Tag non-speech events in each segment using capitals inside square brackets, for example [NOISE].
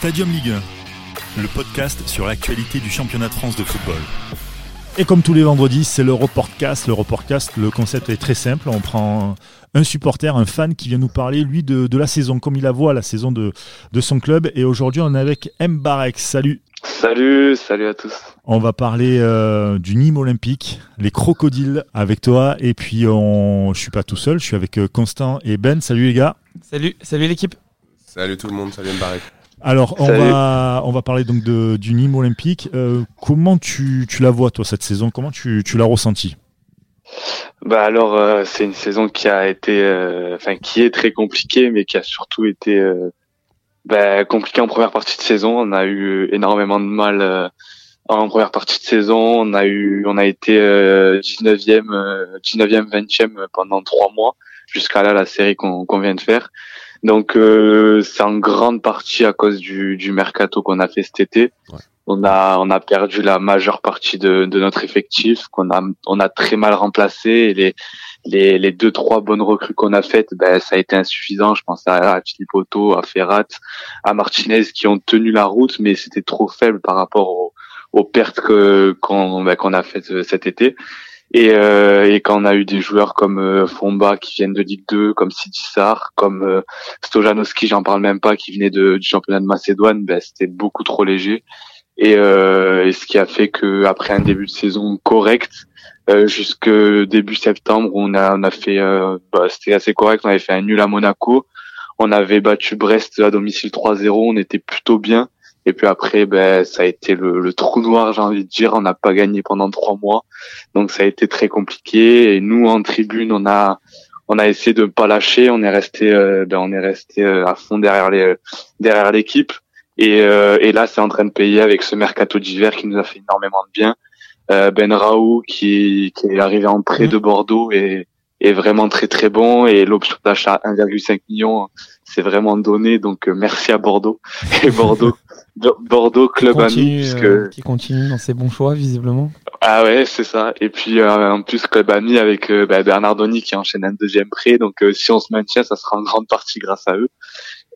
Stadium Ligue 1, le podcast sur l'actualité du championnat de France de football. Et comme tous les vendredis, c'est le Reportcast. Le Reportcast, le concept est très simple. On prend un supporter, un fan qui vient nous parler, lui, de, la saison, comme il la voit, la saison de, de son club. Et aujourd'hui, on est avec Mbarek. Salut. Salut, salut à tous. On va parler euh, du Nîmes olympique, les crocodiles avec toi. Et puis, on... je suis pas tout seul, je suis avec euh, Constant et Ben. Salut les gars. Salut, salut l'équipe. Salut tout le monde, salut Mbarek. Alors, on va, on va parler donc de, du Nîmes olympique. Euh, comment tu, tu, la vois, toi, cette saison? Comment tu, tu l'as ressenti bah alors euh, c'est une saison qui a été euh, enfin qui est très compliquée mais qui a surtout été bah, compliquée en première partie de saison. On a eu énormément de mal en première partie de saison on a eu on a été 19e 19e 20e pendant trois mois jusqu'à là la série qu'on qu'on vient de faire. Donc euh, c'est en grande partie à cause du, du mercato qu'on a fait cet été. On a on a perdu la majeure partie de, de notre effectif qu'on a on a très mal remplacé et les les, les deux trois bonnes recrues qu'on a faites ben ça a été insuffisant. Je pense à, à Philippe Otto à Ferrat à Martinez qui ont tenu la route mais c'était trop faible par rapport aux, aux pertes que qu'on ben, qu'on a faites euh, cet été et, euh, et quand on a eu des joueurs comme euh, Fomba qui viennent de Ligue 2, comme Sidissar, comme euh, Stojanowski, j'en parle même pas, qui venait de, du championnat de Macédoine, ben, c'était beaucoup trop léger. Et, euh, et, ce qui a fait que après un début de saison correct, euh, jusque début septembre, on a, on a fait, bah, c'était assez correct. On avait fait un nul à Monaco, on avait battu Brest à domicile 3-0, on était plutôt bien. Et puis après, ben, ça a été le, le trou noir, j'ai envie de dire. On n'a pas gagné pendant trois mois, donc ça a été très compliqué. Et nous, en tribune, on a on a essayé de pas lâcher. On est resté, euh, ben, on est resté euh, à fond derrière les derrière l'équipe. Et, euh, et là, c'est en train de payer avec ce mercato d'hiver qui nous a fait énormément de bien. ben Raoult qui, qui est arrivé en prêt mmh. de Bordeaux et est vraiment très très bon et l'option d'achat 1,5 million c'est vraiment donné donc euh, merci à Bordeaux [LAUGHS] et Bordeaux Bordeaux club ami puisque... Euh, qui continue dans ses bons choix visiblement. Ah ouais c'est ça. Et puis euh, en plus club ami avec bah, Bernard Donny qui enchaîne un deuxième prêt. Donc si on se maintient ça sera en grande partie grâce à eux.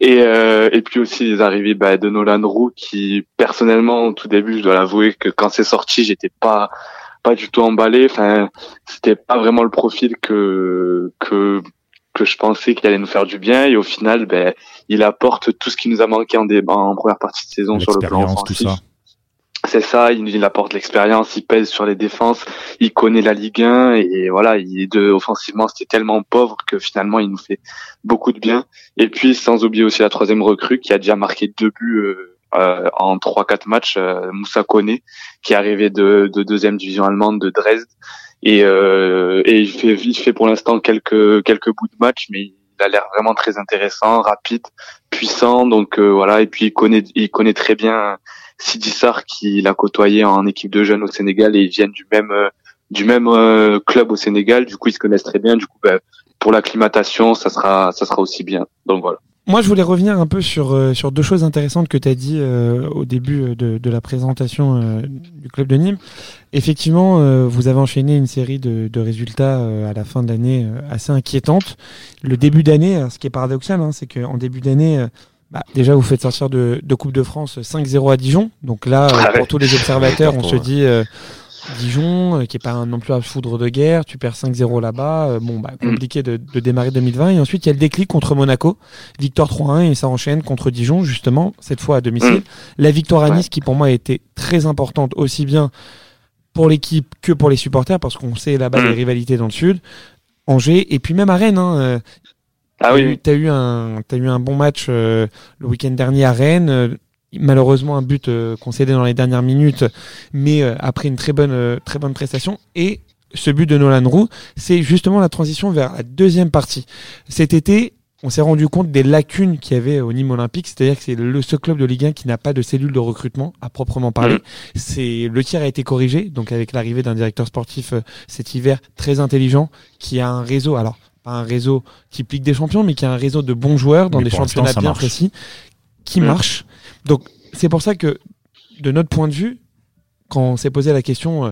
Et et puis aussi les arrivées bah, de Nolan Roux qui personnellement au tout début je dois l'avouer que quand c'est sorti j'étais pas pas du tout emballé. Enfin, c'était pas vraiment le profil que que que je pensais qu'il allait nous faire du bien. Et au final, ben, il apporte tout ce qui nous a manqué en, débat, en première partie de saison sur le plan offensif. C'est ça, il, il apporte l'expérience, il pèse sur les défenses, il connaît la Ligue 1 et voilà, il est de offensivement c'était tellement pauvre que finalement il nous fait beaucoup de bien. Et puis sans oublier aussi la troisième recrue qui a déjà marqué deux buts euh, euh, en 3-4 matchs, euh, Moussa Kone, qui est arrivé de, de deuxième division allemande de Dresde. Et, euh, et il fait, il fait pour l'instant quelques quelques bouts de match, mais il a l'air vraiment très intéressant, rapide, puissant. Donc euh, voilà, et puis il connaît il connaît très bien Sidi Sarr qui l'a côtoyé en équipe de jeunes au Sénégal et ils viennent du même du même club au Sénégal. Du coup, ils se connaissent très bien. Du coup, ben, pour l'acclimatation, ça sera ça sera aussi bien. Donc voilà. Moi, je voulais revenir un peu sur, euh, sur deux choses intéressantes que tu as dit euh, au début euh, de, de la présentation du club de Nîmes. Effectivement, vous avez enchaîné une série de, de résultats à la fin de l'année assez inquiétante. Le début d'année, ce qui est paradoxal, hein, c'est qu'en début d'année, bah, déjà vous faites sortir de, de Coupe de France 5-0 à Dijon. Donc là, ah pour tous les observateurs, on se dit Dijon, euh, qui est pas non plus à foudre de guerre, tu perds 5-0 là-bas, euh, bon bah mm. compliqué de, de, démarrer 2020 et ensuite il y a le déclic contre Monaco, victoire 3-1 et ça enchaîne contre Dijon justement cette fois à domicile. Mm. La victoire à Nice qui pour moi a été très importante aussi bien pour l'équipe que pour les supporters parce qu'on sait là-bas mm. les rivalités dans le sud. Angers et puis même à Rennes. Hein, euh, ah oui. T'as eu un, as eu un bon match le week-end dernier à Rennes malheureusement un but euh, concédé dans les dernières minutes, mais euh, après une très bonne, euh, très bonne prestation. Et ce but de Nolan Roux, c'est justement la transition vers la deuxième partie. Cet été, on s'est rendu compte des lacunes qu'il y avait au Nîmes Olympique, c'est-à-dire que c'est le seul club de Ligue 1 qui n'a pas de cellule de recrutement à proprement parler. Mmh. C'est le tir a été corrigé, donc avec l'arrivée d'un directeur sportif cet hiver très intelligent, qui a un réseau, alors pas un réseau type Ligue des Champions, mais qui a un réseau de bons joueurs dans des championnats bien précis, qui mmh. marche donc c'est pour ça que de notre point de vue, quand on s'est posé la question, euh,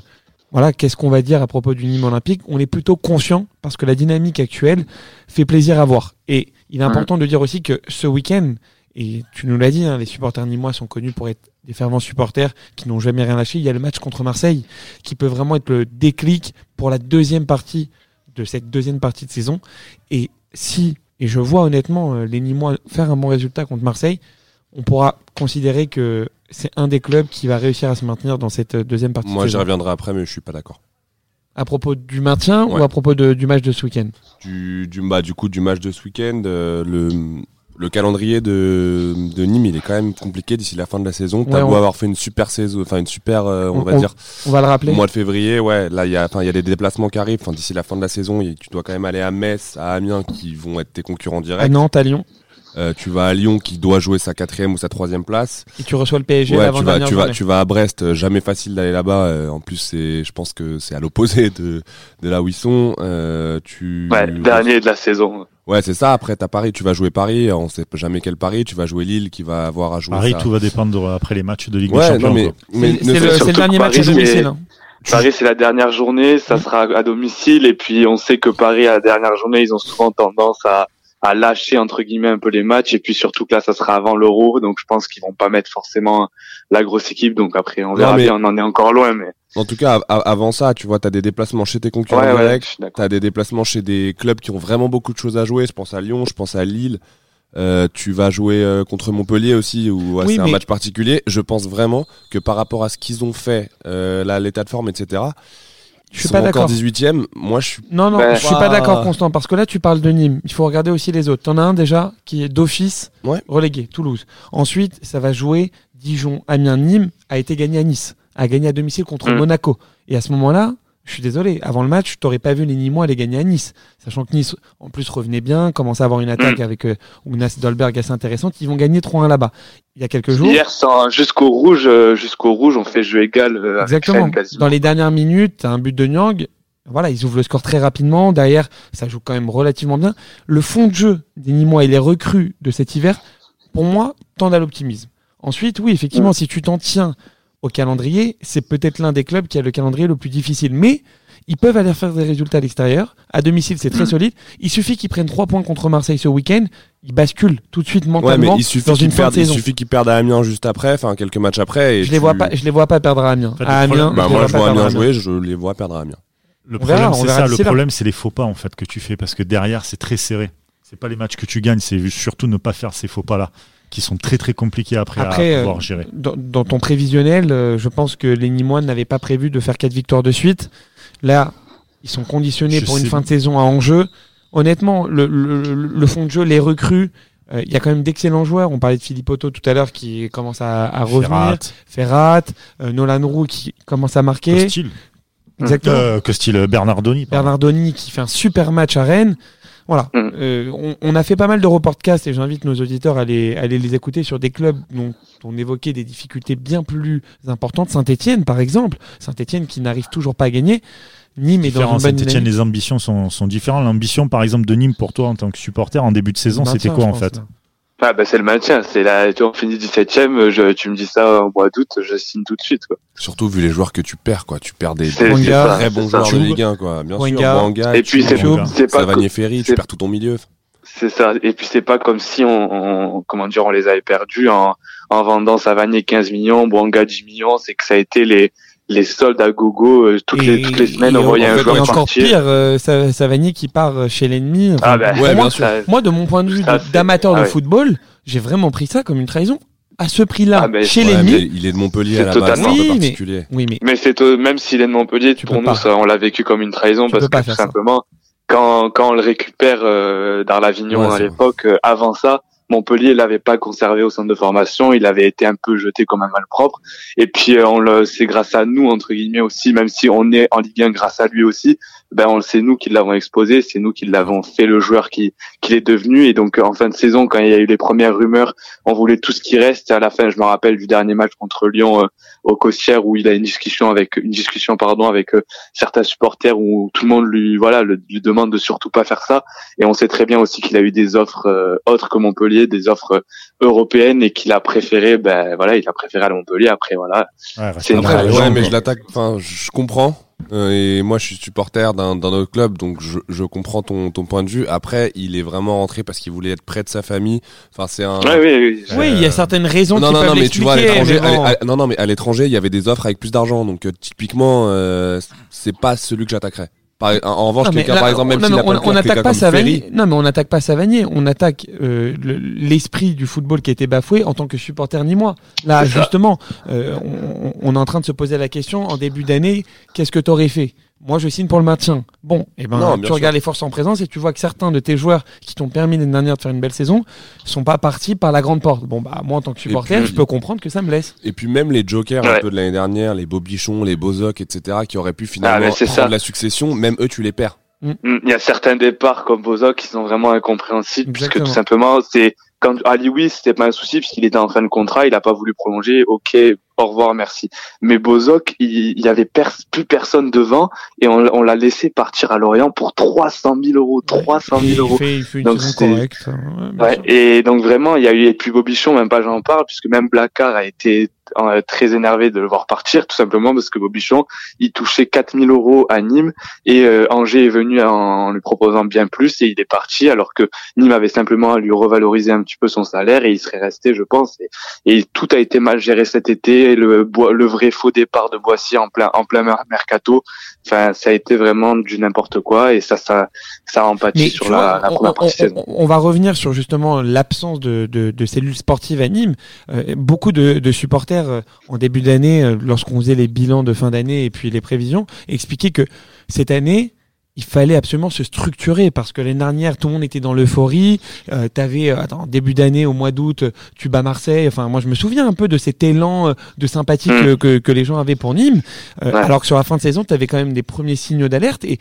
voilà, qu'est-ce qu'on va dire à propos du Nîmes olympique, on est plutôt conscient parce que la dynamique actuelle fait plaisir à voir. Et il est important de dire aussi que ce week-end Et tu nous l'as dit, hein, les supporters nîmois sont connus pour être des fervents supporters qui n'ont jamais rien lâché. Il y a le match contre Marseille qui peut vraiment être le déclic pour la deuxième partie de cette deuxième partie de saison. Et si, et je vois honnêtement euh, les Nîmois faire un bon résultat contre Marseille, on pourra considérer que c'est un des clubs qui va réussir à se maintenir dans cette euh, deuxième partie. Moi, de j'y reviendrai après, mais je suis pas d'accord. À propos du maintien Ouais. ou à propos de- du match de ce week-end? Du, du, bah, du coup, du match de ce week-end, euh, le, le calendrier de, de Nîmes, il est quand même compliqué d'ici la fin de la saison. T'as Ouais, beau on- avoir fait une super saison, enfin une super, euh, on, On- va on- dire, On va le rappeler. au mois de février, ouais, là, il y a, enfin, il y a des déplacements qui arrivent. Enfin, d'ici la fin de la saison, tu dois quand même aller à Metz, à Amiens, qui vont être tes concurrents à directs. Nantes, à Lyon. Euh, tu vas à Lyon, qui doit jouer sa quatrième ou sa troisième place. Et tu reçois le PSG Ouais, avant tu vas, dernière tu vas, journée. tu vas à Brest, euh, jamais facile d'aller là-bas. euh, en plus, c'est, je pense que c'est à l'opposé de, de là où ils sont. Euh, tu, Ouais, dernier de la saison. Ouais, c'est ça. Après, t'as Paris, tu vas jouer Paris. On sait jamais quel Paris. Tu vas jouer Lille, qui va avoir à jouer. Paris, ça. tout va dépendre après les matchs de Ligue des Ouais, Champions. non, mais, mais C'est le, dernier match à Paris, domicile. c'est- hein. Paris, c'est la dernière journée, ça sera à domicile, et puis on sait que Paris, à la dernière journée, ils ont souvent tendance à, à lâcher, entre guillemets, un peu les matchs, et puis surtout que là, ça sera avant l'Euro, donc je pense qu'ils vont pas mettre forcément la grosse équipe, donc après, on verra mais- bien, on en est encore loin, mais En tout cas, av- avant ça, tu vois, t'as des déplacements chez tes concurrents ouais, directs. T'as des déplacements chez des clubs qui ont vraiment beaucoup de choses à jouer. Je pense à Lyon, je pense à Lille. Euh, tu vas jouer euh, contre Montpellier aussi, où ouais, Oui, c'est un match particulier. Je pense vraiment que par rapport à ce qu'ils ont fait, euh, là, l'état de forme, etc. Je Ils suis sont pas encore d'accord. 18e. Moi, je suis. Non, non, Ben, je suis pas Bah. d'accord, Constant, parce que là, tu parles de Nîmes. Il faut regarder aussi les autres. T'en as un déjà qui est d'office Ouais. relégué, Toulouse. Ensuite, ça va jouer Dijon, Amiens, Nîmes a été gagné à Nice, a gagné à domicile contre Mm. Monaco. Et à ce moment-là, je suis désolé, avant le match, t'aurais pas vu les Nîmois aller gagner à Nice. Sachant que Nice, en plus, revenait bien, commençait à avoir une attaque avec euh, Ounas Dolberg assez intéressante. Ils vont gagner 3-1 là-bas. Il y a quelques jours. Hier, jusqu'au rouge, euh, jusqu'au rouge, on fait jeu égal euh, avec Exactement. Rennes. Dans les dernières minutes, un but de Nyang. Voilà, ils ouvrent le score très rapidement. Derrière, ça joue quand même relativement bien. Le fond de jeu des Nîmois et les recrues de cet hiver, pour moi, tendent à l'optimisme. Ensuite, oui, effectivement, si tu t'en tiens au calendrier, c'est peut-être l'un des clubs qui a le calendrier le plus difficile. Mais ils peuvent aller faire des résultats à l'extérieur. À domicile, c'est très solide. Il suffit qu'ils prennent trois points contre Marseille ce week-end. Ils basculent tout de suite Ouais, mais mentalement il suffit dans qu'ils une fin perdent, de il saison. suffit qu'ils perdent à Amiens juste après, enfin quelques matchs après. Et Je les tu- vois pas, je les vois pas perdre à Amiens. fait, à Amiens, Bah, je moi, je vois jouer, je les vois perdre à Amiens. Le On problème, c'est ça. Le problème, c'est les faux pas en fait que tu fais parce que derrière, c'est très serré. C'est pas les matchs que tu gagnes, c'est surtout ne pas faire ces faux pas là qui sont très très compliqués après, Après, à euh, pouvoir gérer. dans, dans ton prévisionnel, euh, je pense que les Nîmois n'avaient pas prévu de faire quatre victoires de suite. Là, ils sont conditionnés Je pour une fin de saison à enjeu. Honnêtement, le, le- le fond de jeu, les recrues, euh, il y a quand même d'excellents joueurs. On parlait de Philippe Otto tout à l'heure qui commence à, à revenir. Ferrat, Ferrat, euh, Nolan Roux qui commence à marquer. Costil, Exactement. euh, Costil, Bernardoni. pardon. Bernardoni qui fait un super match à Rennes. Voilà. Mm. Euh, on, on a fait pas mal de reportcasts et j'invite nos auditeurs à les, à aller les écouter sur des clubs dont on évoquait des difficultés bien plus importantes. Saint-Etienne, par exemple. Saint-Etienne qui n'arrive toujours pas à gagner. Nîmes est dans une bonne les ambitions sont, sont différentes. L'ambition, par exemple, de Nîmes pour toi en tant que supporter en début de saison, c'était quoi en pense, fait là. Ah, bah, c'est le maintien, c'est la, tu vois, on finit 17ème, je, tu me dis ça au mois d'août, je signe tout de suite, quoi. Surtout vu les joueurs que tu perds, quoi. Tu perds des, Wanga, ça, très bons joueurs de. Ligue 1, quoi. Bien Wanga. sûr, Wanga, Et puis, c'est, Choub, c'est pas, Savanier Ferry, tu perds tout ton milieu. C'est ça. Et puis c'est pas comme si on, on- comment dire, on les avait perdus en, en vendant Savanier 15 millions, Bouanga 10 millions. C'est que ça a été les les soldes à gogo euh, toutes les toutes les semaines. voyait en un fait, joueur et encore partir. pire, euh, Sa- Savanier qui part euh, chez l'ennemi. Enfin, Ah bah, Ouais, moi, ça- moi, de mon point de vue d'amateur ah de ouais. football, j'ai vraiment pris ça comme une trahison. À ce prix-là, Ah, mais- chez Ouais, l'ennemi. mais il est de Montpellier C'est à la base, un peu Oui, mais- particulier. Oui, mais Mais c'est même s'il est de Montpellier, Tu pour nous, pas. ça, on l'a vécu comme une trahison Tu parce que tout ça. simplement, quand quand on le récupère euh, d'Arlavignon Ouais, à l'époque, euh, avant ça. Montpellier l'avait pas conservé au centre de formation, il avait été un peu jeté comme un malpropre. Et puis euh, on le, c'est grâce à nous entre guillemets aussi, même si on est en Ligue 1 grâce à lui aussi, ben on le sait nous qui l'avons exposé, c'est nous qui l'avons fait le joueur qui qu'il est devenu. Et donc en fin de saison, quand il y a eu les premières rumeurs, on voulait tout ce qui reste. À la fin, je me rappelle du dernier match contre Lyon euh, au Costière où il a une discussion avec une discussion pardon avec euh, certains supporters où tout le monde lui voilà lui demande de surtout pas faire ça. Et on sait très bien aussi qu'il a eu des offres euh, autres que Montpellier, des offres euh, européennes et qu'il a préféré ben voilà il a préféré à Montpellier. Après voilà Ouais, C'est une ouais, mais je l'attaque, enfin, je comprends. Euh, et moi, je suis supporter d'un d'un autre club, donc je, je comprends ton, ton point de vue. Après, il est vraiment rentré parce qu'il voulait être près de sa famille. Enfin, c'est un. Ouais, oui, oui. Oui, il y a certaines raisons non, qui non, peuvent non, mais tu vois, à l'étranger, non, non, mais à l'étranger, il y avait des offres avec plus d'argent, donc euh, typiquement, euh, c'est pas celui que j'attaquerais. Par, en, en revanche, quelqu'un, là, par exemple, même non, s'il mais on n'attaque pas Savanier. Non, mais on n'attaque pas Savanier. On attaque euh, le- l'esprit du football qui a été bafoué en tant que supporter ni moi. Là, justement, euh, on, on est en train de se poser la question en début d'année qu'est-ce que t'aurais fait? Moi, je signe pour le maintien. Bon, et ben, Non, tu sûr. regardes les forces en présence et tu vois que certains de tes joueurs qui t'ont permis l'année dernière de faire une belle saison sont pas partis par la grande porte. Bon, bah moi, en tant que supporter, puis- je peux comprendre que ça me laisse. Et puis même les jokers un peu de l'année dernière, les Bobichon, les Bozoc, etc., qui auraient pu finalement Ah, prendre ça. la succession, même eux, tu les perds. Mm, Il y a certains départs comme Bozok qui sont vraiment incompréhensibles puisque tout simplement c'est quand Ali oui c'était pas un souci puisqu'il était en fin de contrat il a pas voulu prolonger ok au revoir merci mais Bozok il, il y avait pers- plus personne devant et on, on l'a laissé partir à Lorient pour 300 000 euros 300 il 000 euros fait, il fait une Donc, correcte. Ouais, bien Ouais, et donc vraiment, il y a eu et puis Bobichon, même pas j'en parle, puisque même Blacard a été euh, très énervé de le voir partir, tout simplement parce que Bobichon, il touchait 4000 euros à Nîmes et euh, Angers est venu en, en lui proposant bien plus et il est parti alors que Nîmes avait simplement à lui revaloriser un petit peu son salaire et il serait resté, je pense. Et, et tout a été mal géré cet été, le, Boi- le vrai faux départ de Boissy en plein en plein mer- mercato. Enfin, ça a été vraiment du n'importe quoi et ça, ça, ça a empathie Mais sur la, vois, la on, première on- partie de saison. on- on va revenir sur justement l'absence de, de, de cellules sportives à Nîmes. Euh, beaucoup de, de supporters euh, en début d'année, euh, lorsqu'on faisait les bilans de fin d'année et puis les prévisions, expliquaient que cette année, il fallait absolument se structurer parce que l'année dernière, tout le monde était dans l'euphorie. Euh, T'avais, euh, attends, début d'année, au mois d'août, tu bats Marseille. Enfin, moi, je me souviens un peu de cet élan euh, de sympathie Mm. que, que, que les gens avaient pour Nîmes. Euh, Ouais. Alors que sur la fin de saison, tu avais quand même des premiers signaux d'alerte et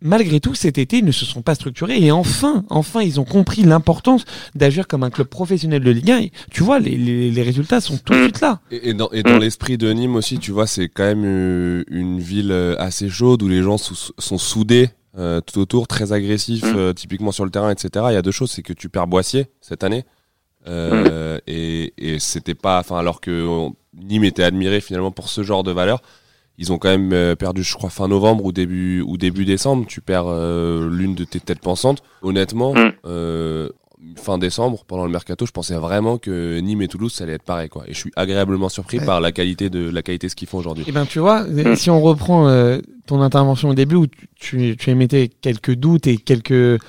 malgré tout, cet été, ils ne se sont pas structurés et enfin, enfin, ils ont compris l'importance d'agir comme un club professionnel de Ligue 1. Et tu vois, les, les, les résultats sont tout de Mm. suite là. Et, et dans, et dans Mm. l'esprit de Nîmes aussi, tu vois, c'est quand même euh, une ville euh, assez chaude où les gens sou- sont soudés euh, tout autour, très agressifs, Mm. euh, typiquement sur le terrain, etc. Il y a deux choses, c'est que tu perds Boissier cette année. Euh, et, et c'était pas, enfin, alors que on- Nîmes était admiré finalement pour ce genre de valeur, ils ont quand même euh, perdu, je crois, fin novembre ou début ou début décembre. Tu perds euh, l'une de tes têtes pensantes. Honnêtement, Mm. euh, fin décembre, pendant le mercato, je pensais vraiment que Nîmes et Toulouse, ça allait être pareil, quoi. Et je suis agréablement surpris Ouais. par la qualité de la qualité de ce qu'ils font aujourd'hui. Et ben, tu vois, Mm. si on reprend euh, ton intervention au début où tu, tu, tu émettais quelques doutes et quelques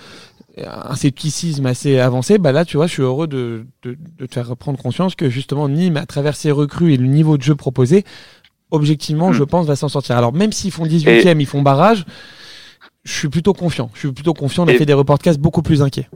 un scepticisme assez avancé, bah là, tu vois, je suis heureux de, de, de te faire prendre conscience que justement Nîmes, à travers ses recrues et le niveau de jeu proposé, objectivement, je pense, va s'en sortir. Alors même s'ils font 18e, ils font barrage, je suis plutôt confiant. Je suis plutôt confiant. On a Et- fait des reportcasts beaucoup plus inquiets.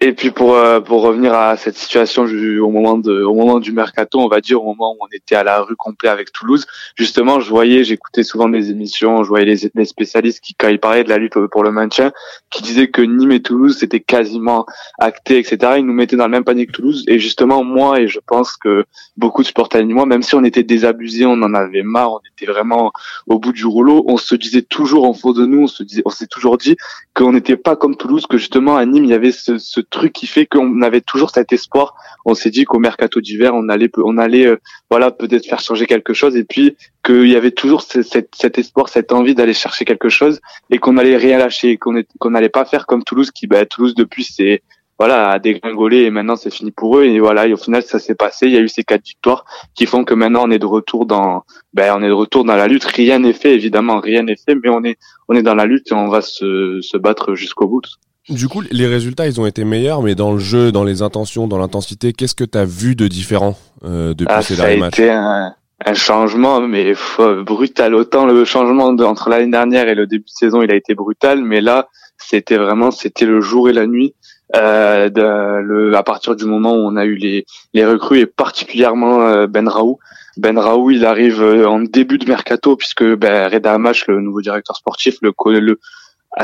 Et puis pour euh, pour revenir à cette situation au moment de au moment du mercato, on va dire au moment où on était à la rue complet avec Toulouse, justement, je voyais, j'écoutais souvent des émissions, je voyais les, les spécialistes qui quand ils parlaient de la lutte pour le maintien, qui disaient que Nîmes et Toulouse c'était quasiment acté, etc. Ils nous mettaient dans le même panier que Toulouse. Et justement, moi et je pense que beaucoup de supporters nîmois, même si on était désabusés, on en avait marre, on était vraiment au bout du rouleau, on se disait toujours en faux de nous, on se disait, on s'est toujours dit qu'on n'était pas comme Toulouse, que justement à Nîmes il y avait ce, ce truc qui fait qu'on avait toujours cet espoir. On s'est dit qu'au mercato d'hiver on allait on allait euh, voilà peut-être faire changer quelque chose et puis qu'il y avait toujours ce- cet, cet espoir, cette envie d'aller chercher quelque chose et qu'on allait rien lâcher, qu'on qu'on n'allait pas faire comme Toulouse qui bah, Toulouse depuis c'est voilà a dégringolé et maintenant c'est fini pour eux et voilà et au final ça s'est passé. Il y a eu ces quatre victoires qui font que maintenant on est de retour dans ben on est de retour dans la lutte. Rien n'est fait évidemment, rien n'est fait, mais on est on est dans la lutte et on va se, se battre jusqu'au bout. Du coup, les résultats, ils ont été meilleurs, mais dans le jeu, dans les intentions, dans l'intensité, qu'est-ce que tu as vu de différent euh, depuis Ah, ces ça a derniers matchs? été un, un changement, mais brutal. Autant le changement de- entre l'année dernière et le début de saison, il a été brutal, mais là, c'était vraiment, c'était le jour et la nuit. Euh, de, le, à partir du moment où on a eu les, les recrues et particulièrement euh, Ben Raoult. Ben Raoult, il arrive euh, en début de mercato puisque ben, Reda Hamash, le nouveau directeur sportif, le, le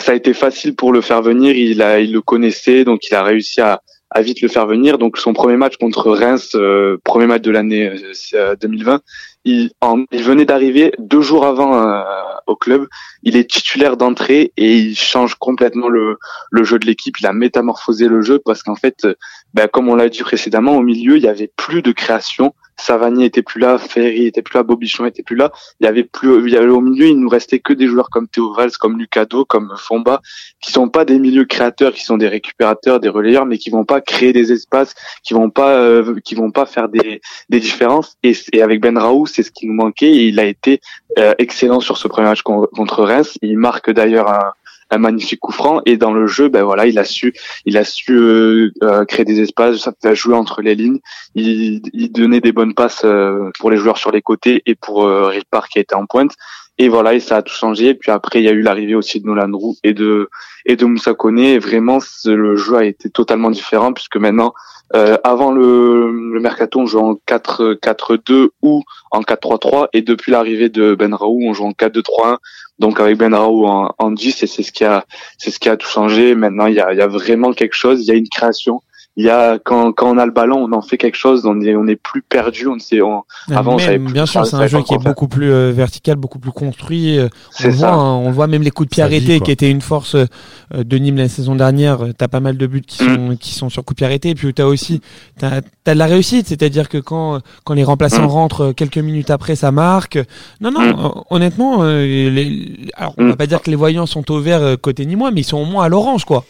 ça a été facile pour le faire venir. Il a, il le connaissait, donc il a réussi à, à vite le faire venir. Donc son premier match contre Reims, euh, premier match de l'année euh, c'est, euh, 2020, il, en- il venait d'arriver deux jours avant euh, au club. Il est titulaire d'entrée et il change complètement le, le jeu de l'équipe. Il a métamorphosé le jeu parce qu'en fait, ben, comme on l'a dit précédemment, au milieu il y avait plus de création. Savani était plus là, Ferry était plus là, Bobichon était plus là. Il y avait plus, il y avait au milieu, il nous restait que des joueurs comme Théo Valls, comme Lucado, comme Fomba, qui sont pas des milieux créateurs, qui sont des récupérateurs, des relayeurs, mais qui vont pas créer des espaces, qui vont pas, euh, qui vont pas faire des, des différences. Et, et avec Ben Raoult, c'est ce qui nous manquait. Et il a été euh, excellent sur ce premier match contre Reims. Il marque d'ailleurs un un magnifique coup franc. Et dans le jeu ben voilà il a su il a su euh, euh, créer des espaces ça a joué entre les lignes. Il, il donnait des bonnes passes euh, pour les joueurs sur les côtés et pour Ripar qui était en pointe et voilà et ça a tout changé. Puis après il y a eu l'arrivée aussi de Nolan Roux et de et de Moussa Koné. Et vraiment le jeu a été totalement différent puisque maintenant euh, avant le, le mercato on jouait en 4-4-2 ou en 4-3-3 et depuis l'arrivée de Ben Raoult on joue en 4-2-3-1 donc avec Ben Raoult en, en 10 et c'est ce qui a c'est ce qui a tout changé. Maintenant il y a, il y a vraiment quelque chose, il y a une création il y a quand, quand on a le ballon, on en fait quelque chose, on est on est plus perdu, on sait on, avant même, bien sûr, c'est un jeu qui est beaucoup plus euh, vertical, beaucoup plus construit. Euh, on voit hein, on voit même les coups de pied arrêtés qui étaient une force euh, de Nîmes la saison dernière, tu as pas mal de buts qui mm. sont qui sont sur coups de pied arrêtés et puis tu as aussi tu as, de la réussite, c'est-à-dire que quand quand les remplaçants mm. rentrent quelques minutes après ça marque. Non non, mm. honnêtement les, alors on va pas dire que les voyants sont au vert côté ni moi, mais ils sont au moins à l'orange quoi.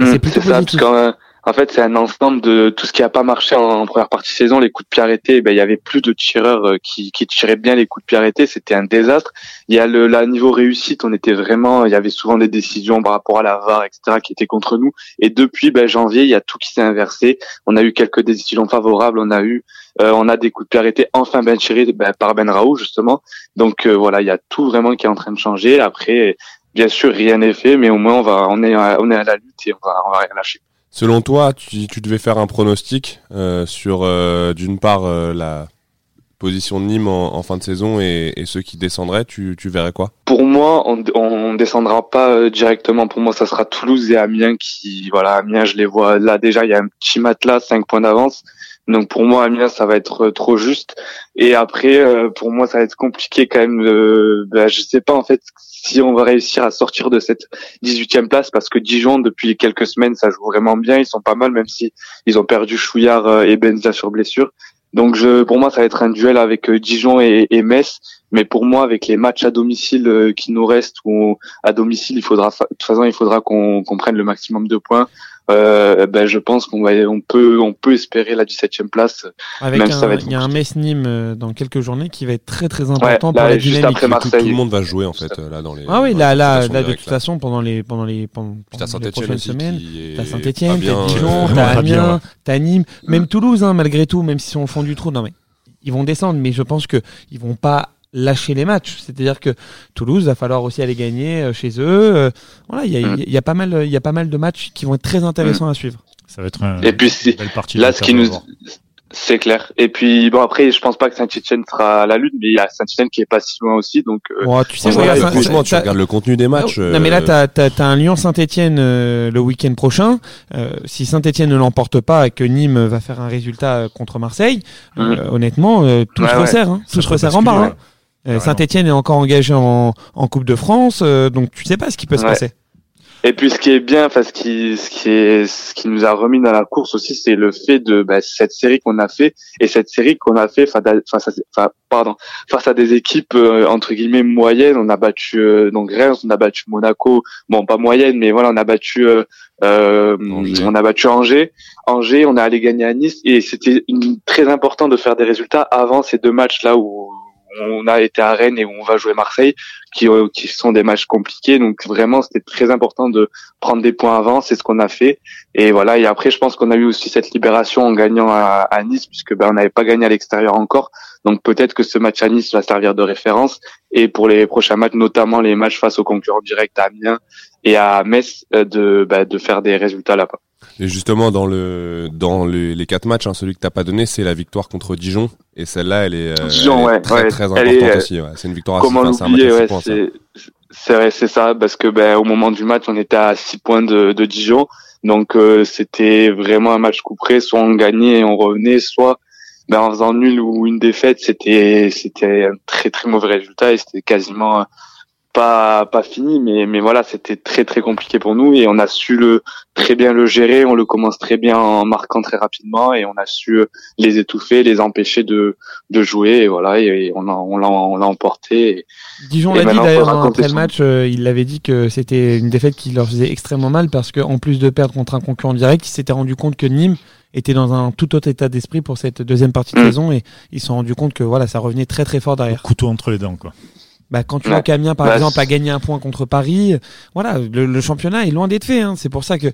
C'est plutôt positif. En fait, c'est un ensemble de tout ce qui a pas marché en, première partie de saison. Les coups de pied arrêtés, ben, il y avait plus de tireurs euh, qui, qui tiraient bien les coups de pied arrêtés. C'était un désastre. Il y a le la niveau réussite, on était vraiment, il y avait souvent des décisions par rapport à la VAR, etc., qui étaient contre nous. Et depuis ben, janvier, il y a tout qui s'est inversé. On a eu quelques décisions favorables. On a eu, euh, on a des coups de pied arrêtés enfin ben ben, par Ben Raoult justement. Donc euh, voilà, il y a tout vraiment qui est en train de changer. Après, bien sûr, rien n'est fait, mais au moins on va, on est, on est à la lutte et on va, on va rien lâcher. Selon toi, tu, tu devais faire un pronostic euh, sur euh, d'une part euh, la position de Nîmes en, en fin de saison et, et, ceux qui descendraient, tu, tu verrais quoi? Pour moi, on, on descendra pas euh, directement. Pour moi, ça sera Toulouse et Amiens qui, voilà, Amiens, je les vois là déjà. Il y a un petit matelas, 5 points d'avance. Donc pour moi, Amiens, ça va être trop juste. Et après, pour moi, ça va être compliqué quand même. Euh, ben, je sais pas en fait si on va réussir à sortir de cette 18e place parce que Dijon depuis quelques semaines ça joue vraiment bien, ils sont pas mal même si ils ont perdu Chouillard euh, et Benza sur blessure. Donc je, pour moi ça va être un duel avec euh, Dijon et, et Metz, mais pour moi avec les matchs à domicile euh, qui nous restent ou à domicile il faudra de toute façon il faudra qu'on prenne le maximum de points euh, ben je pense qu'on va, on peut, on peut espérer la 17e place. Avec même un, ça va être il y a un Metz Nîmes euh, dans quelques journées qui va être très très important pour la juste dynamique. Après Marseille. Tout, le monde va jouer en fait là dans les. Ah oui, là, là, là, de toute façon pendant les, pendant les, pendant, pendant les prochaines semaines, t'as Saint-Etienne, t'as Dijon, [LAUGHS] t'as Amiens, t'as Nîmes, même Toulouse, hein, malgré tout, même si sont au fond du trou. Non mais ils vont descendre, mais je pense que ils vont pas lâcher les matchs. C'est-à-dire que Toulouse va falloir aussi aller gagner euh, chez eux. Euh, voilà, il y a, mm. y a, pas mal, il y a pas mal de matchs qui vont être très intéressants mm. à suivre. Ça va être un, et puis une belle partie là, ce qui nous, c'est clair. Et puis bon après, je pense pas que Saint-Etienne sera à la lutte, mais il y a Saint-Etienne qui est pas si loin aussi, donc. Euh, tu sais, franchement, tu regardes le contenu des matchs. Non, mais là, t'as as, un Lyon Saint-Etienne le week-end prochain. si Saint-Etienne ne l'emporte pas et que Nîmes va faire un résultat contre Marseille, mm. honnêtement, tout se resserre, hein, tout se resserre en bas. Hein. Euh, Saint-Etienne est encore engagé en, en Coupe de France, euh, donc tu sais pas ce qui peut se passer. Et puis ce qui est bien, enfin ce qui, ce qui est, ce qui nous a remis dans la course aussi, c'est le fait de bah, cette série qu'on a fait et cette série qu'on a fait face à, pardon, face à des équipes euh, entre guillemets moyennes. On a battu donc Reims, on a battu Monaco, bon pas moyenne, mais voilà, on a battu, on a battu Angers. Angers, on est allé gagner à Nice et c'était très important de faire des résultats avant ces deux matchs là où on a été à Rennes et on va jouer Marseille, qui, euh, qui sont des matchs compliqués. Donc vraiment, c'était très important de prendre des points avant. C'est ce qu'on a fait. Et voilà. Et après, je pense qu'on a eu aussi cette libération en gagnant à, Nice, puisque ben, on n'avait pas gagné à l'extérieur encore. Donc peut-être que ce match à Nice va servir de référence. Et pour les prochains matchs, notamment les matchs face aux concurrents directs à Amiens et à Metz, euh, de, ben, de faire des résultats là-bas. Et justement, dans le dans les quatre matchs, hein, celui que t'as pas donné, c'est la victoire contre Dijon. Et celle-là, elle est, euh, très, très importante aussi. C'est une victoire comment l'oublier ouais, c'est c'est ça, parce que ben au moment du match, on était à six points de, de Dijon, donc euh, c'était vraiment un match coup près. Soit on gagnait et on revenait, soit ben en faisant nul ou une défaite, c'était c'était un très très mauvais résultat et c'était quasiment pas pas fini mais mais voilà c'était très très compliqué pour nous et on a su le très bien le gérer. On le commence très bien en marquant très rapidement et on a su les étouffer les empêcher de de jouer et voilà et on a, on l'a on l'a emporté Dijon l'a dit d'ailleurs après le match euh, il avait dit que c'était une défaite qui leur faisait extrêmement mal parce que en plus de perdre contre un concurrent direct il s'était rendu compte que Nîmes était dans un tout autre état d'esprit pour cette deuxième partie de mm. saison et ils se sont rendu compte que voilà ça revenait très très fort derrière. Couteau entre les dents quoi bah, quand tu vois qu'Amiens, par bah, exemple, a gagné un point contre Paris, voilà, le, championnat est loin d'être fait. Hein. C'est pour ça que euh,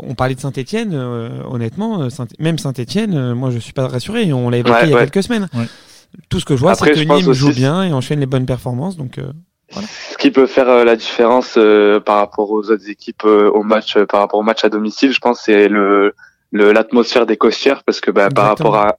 on parlait de Saint-Etienne. Euh, honnêtement, euh, même Saint-Etienne, moi, je suis pas rassuré. On l'a évoqué il y a quelques semaines. Tout ce que je vois, c'est que Nîmes joue bien et enchaîne les bonnes performances. Donc, voilà. Ce qui peut faire la différence par rapport aux autres équipes au match, par rapport au match à domicile, je pense, c'est le l'atmosphère des costières parce que bah, par rapport à,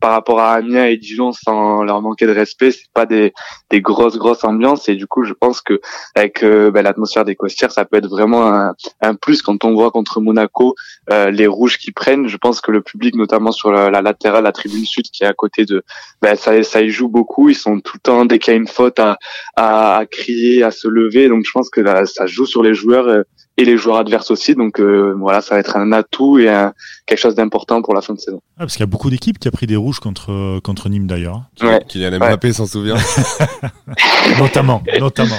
par rapport à Amiens et Dijon sans leur manquer de respect c'est pas des, des grosses grosses ambiances et du coup je pense que avec euh, bah, l'atmosphère des costières ça peut être vraiment un, un, plus quand on voit contre Monaco euh, les rouges qui prennent je pense que le public notamment sur la, latérale la tribune sud qui est à côté de bah, ça ça y joue beaucoup ils sont tout le temps dès qu'il y a une faute à, à, à crier à se lever donc je pense que ça joue sur les joueurs euh, et les joueurs adverses aussi. Donc euh, voilà, ça va être un atout et un, quelque chose d'important pour la fin de saison. Ah, parce qu'il y a beaucoup d'équipes pris des rouges contre contre Nîmes d'ailleurs. Ouais. Kylian Mbappé s'en souvient. [LAUGHS] notamment, notamment.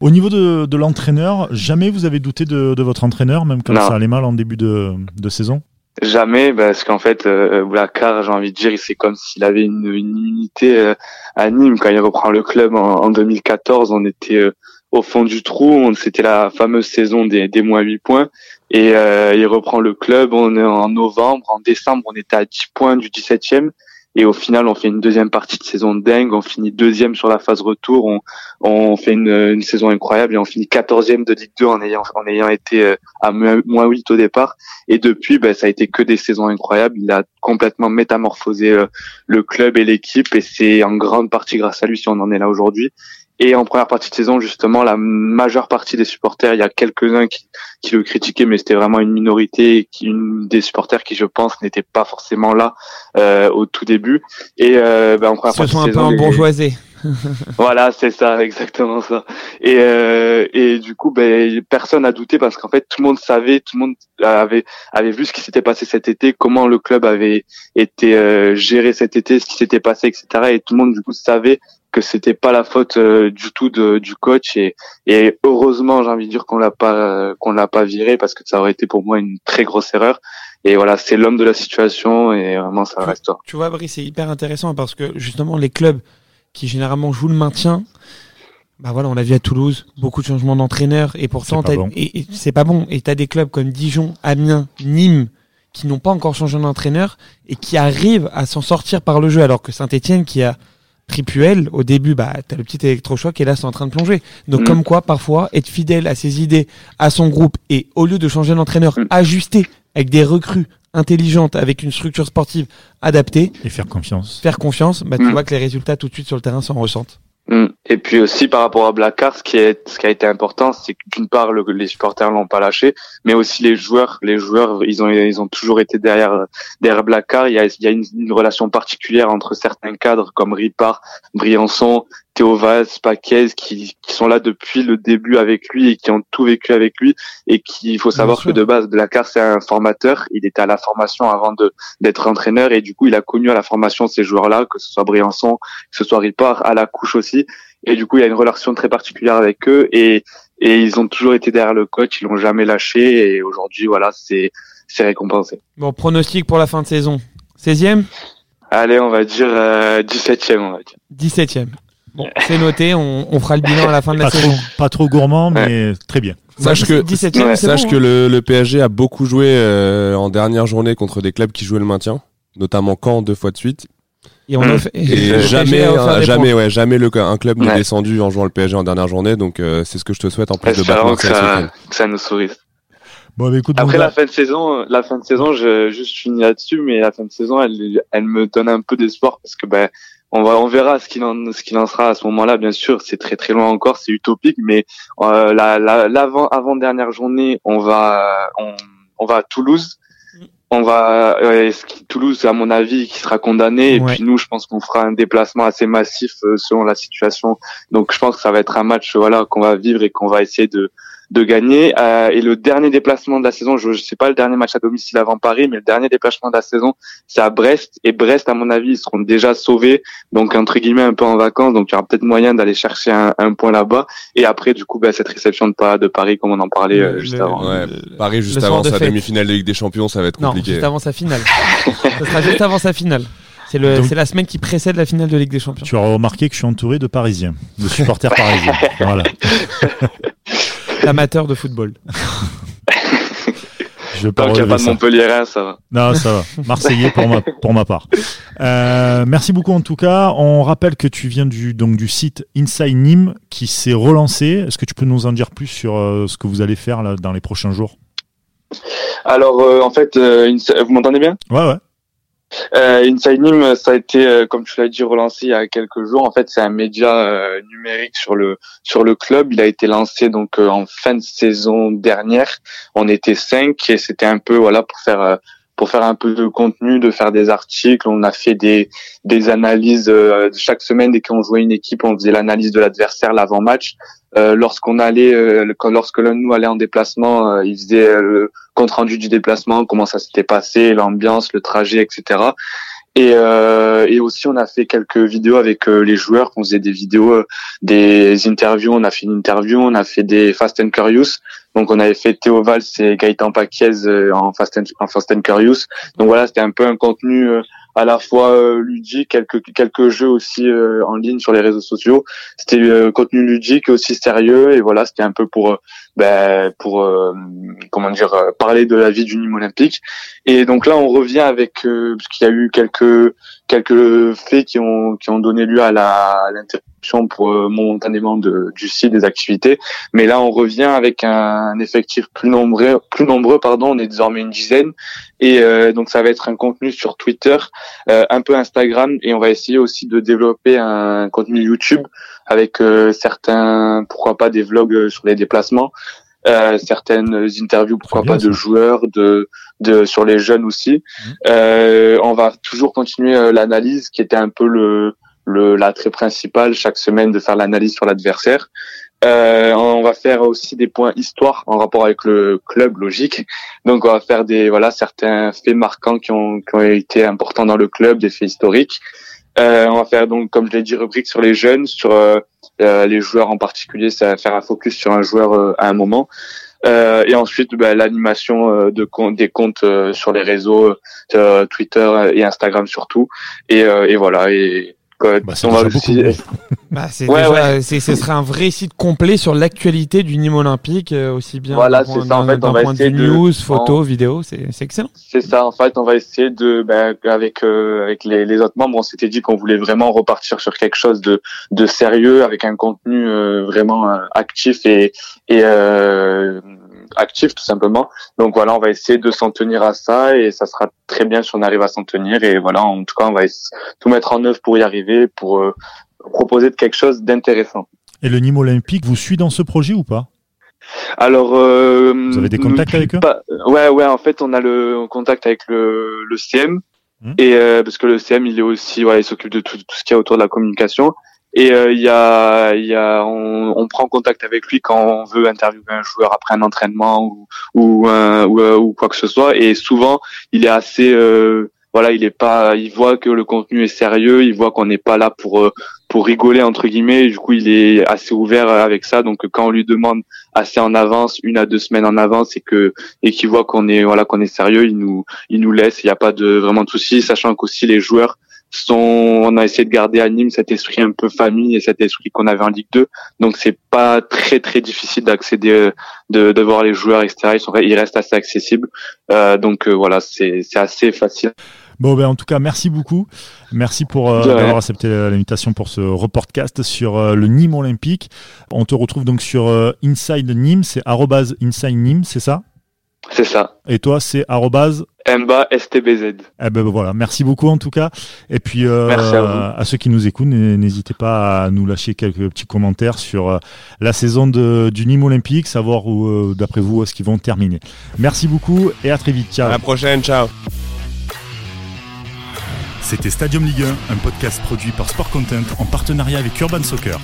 Au niveau de, de l'entraîneur, jamais vous avez douté de, de votre entraîneur, même quand ça allait mal en début de, de saison? Jamais, parce qu'en fait, euh, Boulakar, j'ai envie de dire, c'est comme s'il avait une, une unité euh, à Nîmes. Quand il reprend le club en, en 2014, on était euh, au fond du trou. C'était la fameuse saison des, des moins 8 points. Et euh, il reprend le club. On est en novembre. En décembre, on était à 10 points du 17e. Et au final, on fait une deuxième partie de saison dingue. On finit deuxième sur la phase retour. On, on fait une, une saison incroyable et on finit quatorzième de Ligue 2 en ayant, en ayant été euh, à moins 8 au départ. Et depuis, ben, ça a été que des saisons incroyables. Il a complètement métamorphosé euh, le club et l'équipe et c'est en grande partie grâce à lui si on en est là aujourd'hui. Et en première partie de saison, justement, la majeure partie des supporters, il y a quelques-uns qui, qui le critiquaient, mais c'était vraiment une minorité, qui, une des supporters qui, je pense, n'étaient pas forcément là euh, au tout début. Et euh, ben, en première partie de saison, un peu bourgeoisé. [LAUGHS] voilà, c'est ça, exactement ça. Et, euh, et du coup, ben, personne n'a douté parce qu'en fait, tout le monde savait, tout le monde avait avait vu ce qui s'était passé cet été, comment le club avait été euh, géré cet été, ce qui s'était passé, etc. Et tout le monde du coup savait que c'était pas la faute euh, du tout de, du coach et, et heureusement j'ai envie de dire qu'on l'a pas qu'on l'a pas viré parce que ça aurait été pour moi une très grosse erreur et voilà c'est l'homme de la situation et vraiment ça restera. Tu vois Brice c'est hyper intéressant parce que justement les clubs qui généralement jouent le maintien bah voilà, on l'a vu à Toulouse, beaucoup de changements d'entraîneur et pourtant c'est pas, bon. et, c'est pas bon. Et t'as des clubs comme Dijon, Amiens, Nîmes qui n'ont pas encore changé d'entraîneur et qui arrivent à s'en sortir par le jeu, alors que Saint-Etienne qui a Tripuel, au début, bah, t'as le petit électrochoc et là, c'est en train de plonger. Donc, mm. comme quoi, parfois, être fidèle à ses idées, à son groupe et au lieu de changer d'entraîneur, mm. ajuster avec des recrues intelligentes, avec une structure sportive adaptée. Et faire confiance. Faire confiance, bah, tu mm. vois que les résultats tout de suite sur le terrain s'en ressentent. Mm. Et puis aussi par rapport à Blackard, ce qui est ce qui a été important, c'est que d'une part les supporters l'ont pas lâché, mais aussi les joueurs. Les joueurs, ils ont ils ont toujours été derrière derrière Blackard. Il y a il y a une, une relation particulière entre certains cadres comme Ripard, Briançon, Théovaz, Paquez, qui, qui sont là depuis le début avec lui et qui ont tout vécu avec lui et qui, il faut savoir que de base, Blackard, c'est un formateur. Il était à la formation avant de d'être entraîneur et du coup, il a connu à la formation ces joueurs-là, que ce soit Briançon, que ce soit Ripard, à la couche aussi. Et du coup, il y a une relation très particulière avec eux et, et ils ont toujours été derrière le coach, ils l'ont jamais lâché et aujourd'hui, voilà, c'est, c'est récompensé. Bon, pronostic pour la fin de saison. 16e? Allez, on va dire euh, 17e, on va dire. 17e. Bon, c'est noté, on, on, fera le bilan à la fin de la saison. pas trop gourmand, mais très bien. Sache que, sache que le, le, PSG a beaucoup joué euh, en dernière journée contre des clubs qui jouaient le maintien, notamment Caen deux fois de suite. Et, on a fait, et [LAUGHS] jamais, jamais, ouais, jamais le, un club n'est descendu en jouant le PSG en dernière journée, donc euh, c'est ce que je te souhaite en plus de battre que ça, que ça nous sourit. Bon, bah, écoute, Après la fin de saison, la fin de saison, je juste finis là-dessus, mais la fin de saison, elle, elle me donne un peu d'espoir parce que ben on va on verra ce qu'il en ce qu'il en sera à ce moment-là bien sûr. C'est très très loin encore c'est utopique mais euh, la l'avant avant dernière journée on va on, on va à Toulouse. On va Toulouse à mon avis qui sera condamné. Et puis nous je pense qu'on fera un déplacement assez massif selon la situation. Donc je pense que ça va être un match voilà qu'on va vivre et qu'on va essayer de de gagner. Euh, et le dernier déplacement de la saison, je ne sais pas le dernier match à domicile avant Paris, mais le dernier déplacement de la saison, c'est à Brest. Et Brest, à mon avis, ils seront déjà sauvés, donc entre guillemets un peu en vacances. Donc il y aura peut-être moyen d'aller chercher un, un point là-bas. Et après, du coup, bah, cette réception de, de Paris, comme on en parlait euh, juste avant. Ouais, Paris juste avant sa demi-finale de Ligue des Champions, ça va être compliqué. Non, juste avant sa finale. [LAUGHS] ça sera juste avant sa finale. C'est la semaine qui précède la finale de Ligue des Champions. Tu auras remarqué que je suis entouré de Parisiens, de supporters parisiens. [LAUGHS] voilà. [LAUGHS] [LAUGHS] Amateur de football. [LAUGHS] Je Tant qu'il n'y a pas de Montpellier, ça va. Non, ça va. Marseillais pour ma, pour ma part. Euh, merci beaucoup en tout cas. On rappelle que tu viens du, donc, du site Inside Nîmes qui s'est relancé. Est-ce que tu peux nous en dire plus sur euh, ce que vous allez faire là, dans les prochains jours? Alors, euh, en fait, vous m'entendez bien? Ouais, ouais. Euh, Inside ça a été, euh, comme tu l'as dit, relancé il y a quelques jours. En fait, c'est un média euh, numérique sur le sur le club. Il a été lancé donc euh, en fin de saison dernière. On était cinq et c'était un peu voilà pour faire pour faire un peu de contenu, de faire des articles. On a fait des des analyses chaque semaine dès qu'on jouait une équipe, on faisait l'analyse de l'adversaire l'avant-match. Euh, lorsqu'on allait, euh, lorsque l'un de nous allait en déplacement, euh, il faisait le compte rendu du déplacement, comment ça s'était passé, l'ambiance, le trajet, etc. Et, et aussi, on a fait quelques vidéos avec les joueurs. On faisait des vidéos, des interviews. On a fait une interview. On a fait des Fast and Curious. Donc, on avait fait Théo Valls et Gaëtan Paquiez en Fast and, en and Curious. Donc voilà, c'était un peu un contenu à la fois euh, ludique, quelques quelques jeux aussi euh, en ligne sur les réseaux sociaux. C'était euh, contenu ludique aussi sérieux. Et voilà, c'était un peu pour ben, pour comment dire parler de la vie du Nîmes olympique. Et donc là, on revient avec parce qu'il y a eu quelques quelques faits qui ont qui ont donné lieu à la l'interruption pour euh, momentanément de, du site des activités. Mais là on revient avec un, effectif plus nombreux plus nombreux pardon. On est désormais une dizaine. Et euh, donc ça va être un contenu sur Twitter un peu Instagram et on va essayer aussi de développer un contenu YouTube avec certains pourquoi pas des vlogs sur les déplacements euh, certaines interviews, pourquoi pas, de joueurs, de, de sur les jeunes aussi. Mmh. Euh, on va toujours continuer euh, l'analyse, qui était un peu le le l'attrait principal chaque semaine de faire l'analyse sur l'adversaire. Euh, on va faire aussi des points histoire en rapport avec le club, logique. Donc on va faire des voilà certains faits marquants qui ont, qui ont été importants dans le club, des faits historiques. Euh, on va faire donc, comme je l'ai dit, rubrique sur les jeunes, sur euh, euh, les joueurs en particulier, ça va faire un focus sur un joueur à un moment. Euh, et ensuite, bah, l'animation de des comptes sur les réseaux, Twitter et Instagram surtout. Et, et voilà. Et bah, on va aussi... [LAUGHS] bah, déjà, ce serait un vrai site complet sur l'actualité du Nîmes olympique, euh, aussi bien voilà, c'est ça. En fait, on va essayer de news, photos, vidéos, c'est excellent. C'est ça. En fait, on va essayer de, ben, avec euh, avec les, les, autres membres, on s'était dit qu'on voulait vraiment repartir sur quelque chose de de sérieux, avec un contenu euh, vraiment actif et et actif tout simplement. Donc voilà, on va essayer de s'en tenir à ça et ça sera très bien si on arrive à s'en tenir. Et voilà, en tout cas, on va tout mettre en œuvre pour y arriver, pour euh, proposer quelque chose d'intéressant. Et le Nîmes Olympique vous suit dans ce projet ou pas? Alors, euh, vous avez des contacts avec eux? Ouais, ouais. En fait, on a le contact avec le, le CM hmm. et euh, parce que le CM, il est aussi, ouais, il s'occupe de tout, tout ce qui est autour de la communication. Et euh, il y a, y a on, on, prend contact avec lui quand on veut interviewer un joueur après un entraînement ou ou, ou, ou, quoi que ce soit. Et souvent, il est assez euh, voilà, il est pas, il voit que le contenu est sérieux, il voit qu'on n'est pas là pour euh, pour rigoler entre guillemets. Du coup, il est assez ouvert avec ça. Donc, quand on lui demande assez en avance, une à deux semaines en avance, et que et qu'il voit qu'on est voilà qu'on est sérieux, il nous il nous laisse. Il n'y a pas de vraiment de soucis, sachant qu'aussi les joueurs sont, on a essayé de garder à Nîmes cet esprit un peu famille et cet esprit qu'on avait en Ligue 2. Donc c'est pas très très difficile d'accéder, de, de voir les joueurs, etc. Ils, sont, ils restent assez accessibles. Euh, donc euh, voilà, c'est assez facile. Bon, ben, en tout cas, merci beaucoup. Merci pour euh, d'avoir accepté l'invitation pour ce reportcast sur euh, le Nîmes Olympique. On te retrouve donc sur Inside Nîmes, c'est inside Nîmes, c'est ça? C'est ça. Et toi, c'est arrobase Mba STBZ. Eh ben voilà, merci beaucoup en tout cas. Et puis euh, Merci à vous. ceux qui nous écoutent, n'hésitez pas à nous lâcher quelques petits commentaires sur euh, la saison de, du Nîmes Olympique, savoir où, euh, d'après vous, où est-ce qu'ils vont terminer. Merci beaucoup et à très vite. Ciao. À la prochaine, ciao. C'était Stadium Ligue 1, un podcast produit par Sport Content en partenariat avec Urban Soccer.